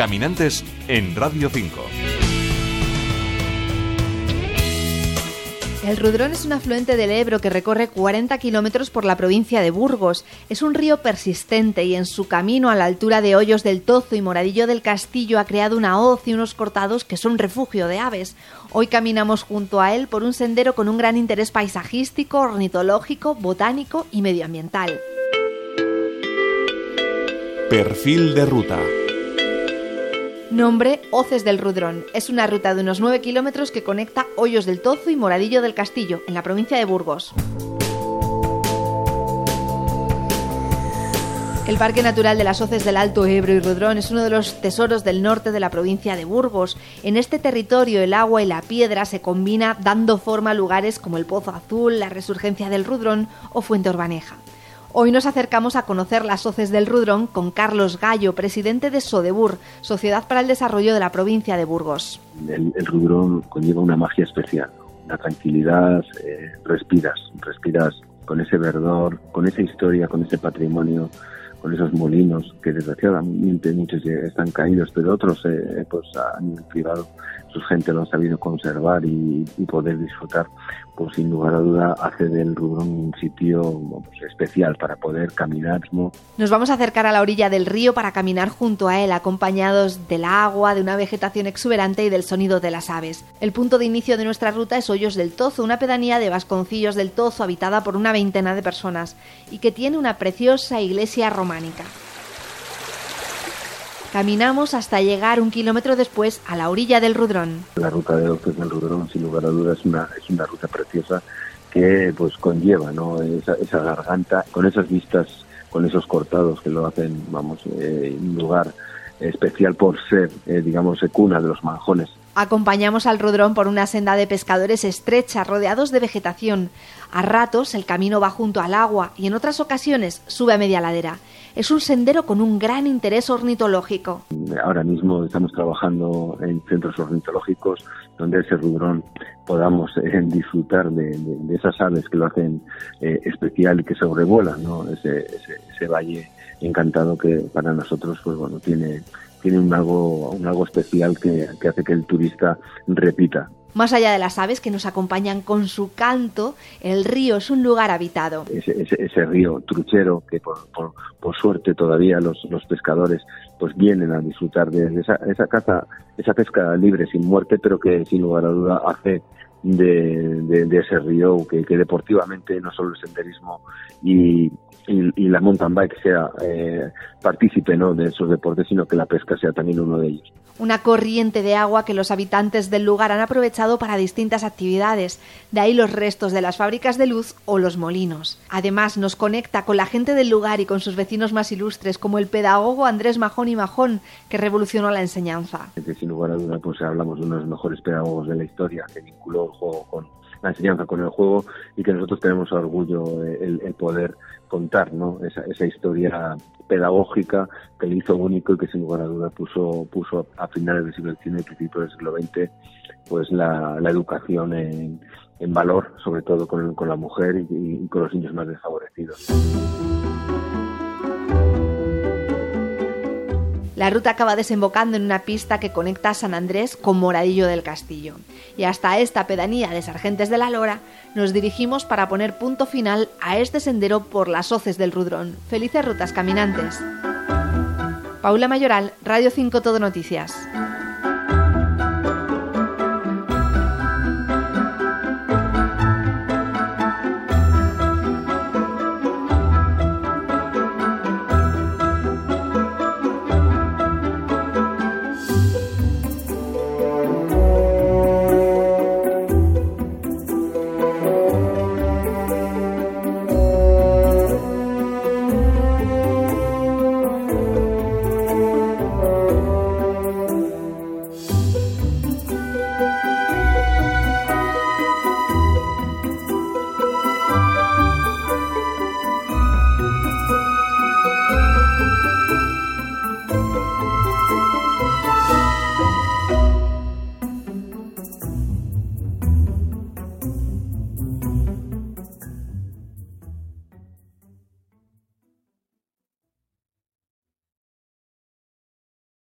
Caminantes en Radio 5. El Rudrón es un afluente del Ebro que recorre 40 kilómetros por la provincia de Burgos. Es un río persistente y en su camino a la altura de Hoyos del Tozo y Moradillo del Castillo ha creado una hoz y unos cortados que son refugio de aves. Hoy caminamos junto a él por un sendero con un gran interés paisajístico, ornitológico, botánico y medioambiental. Perfil de ruta. Nombre Hoces del Rudrón. Es una ruta de unos 9 kilómetros que conecta Hoyos del Tozo y Moradillo del Castillo, en la provincia de Burgos. El Parque Natural de las Hoces del Alto Ebro y Rudrón es uno de los tesoros del norte de la provincia de Burgos. En este territorio el agua y la piedra se combina dando forma a lugares como el Pozo Azul, la Resurgencia del Rudrón o Fuente Orbaneja. Hoy nos acercamos a conocer las hoces del Rudrón con Carlos Gallo, presidente de Sodebur, Sociedad para el Desarrollo de la provincia de Burgos. El, Rudrón conlleva una magia especial, la tranquilidad, eh, respiras, respiras con ese verdor, con esa historia, con ese patrimonio, con esos molinos que desgraciadamente muchos están caídos, pero otros eh, pues han privado su gente lo ha sabido conservar y, poder disfrutar, pues sin lugar a duda hace del Rudrón un sitio pues, especial para poder caminar. Nos vamos a acercar a la orilla del río para caminar junto a él, acompañados del agua, de una vegetación exuberante y del sonido de las aves. El punto de inicio de nuestra ruta es Hoyos del Tozo, una pedanía de Vasconcillos del Tozo habitada por una veintena de personas y que tiene una preciosa iglesia románica. Caminamos hasta llegar un kilómetro después a la orilla del Rudrón. La ruta de Hoces del Rudrón, sin lugar a dudas, es una, es una ruta preciosa que pues conlleva ¿no? esa, esa garganta con esas vistas, con esos cortados que lo hacen, vamos, eh, un lugar especial por ser, eh, digamos, cuna de los manjones. Acompañamos al Rudrón por una senda de pescadores estrecha, rodeados de vegetación. A ratos el camino va junto al agua y en otras ocasiones sube a media ladera. Es un sendero con un gran interés ornitológico. Ahora mismo estamos trabajando en centros ornitológicos donde ese rudrón podamos eh, disfrutar de, esas aves que lo hacen eh, especial y que sobrevuelan ¿no? ese, ese, valle encantado que para nosotros pues bueno tiene tiene un algo un algo especial que, que hace que el turista repita más allá de las aves que nos acompañan con su canto, el río es un lugar habitado. Ese, río truchero que por, por, suerte todavía los, los, pescadores pues vienen a disfrutar de esa, esa caza, esa pesca libre sin muerte, pero que sin lugar a duda hace de, de, ese río que, que, deportivamente no solo el senderismo y, y, la mountain bike sea eh, partícipe ¿no? de esos deportes, sino que la pesca sea también uno de ellos. Una corriente de agua que los habitantes del lugar han aprovechado para distintas actividades, de ahí los restos de las fábricas de luz o los molinos. Además, nos conecta con la gente del lugar y con sus vecinos más ilustres, como el pedagogo Andrés Majón y Majón, que revolucionó la enseñanza. sin lugar a duda, pues hablamos de uno de los mejores pedagogos de la historia, que vinculó el juego con la enseñanza con el juego y que nosotros tenemos orgullo el, poder contar ¿no? esa, esa historia pedagógica que le hizo único y que sin lugar a duda puso, puso a finales del siglo XIX y principios del siglo XX pues la, educación en, valor, sobre todo con, con la mujer y con los niños más desfavorecidos. La ruta acaba desembocando en una pista que conecta San Andrés con Moradillo del Castillo. Y hasta esta pedanía de Sargentes de la Lora nos dirigimos para poner punto final a este sendero por las hoces del Rudrón. Felices rutas caminantes. Paula Mayoral, Radio 5 Todo Noticias.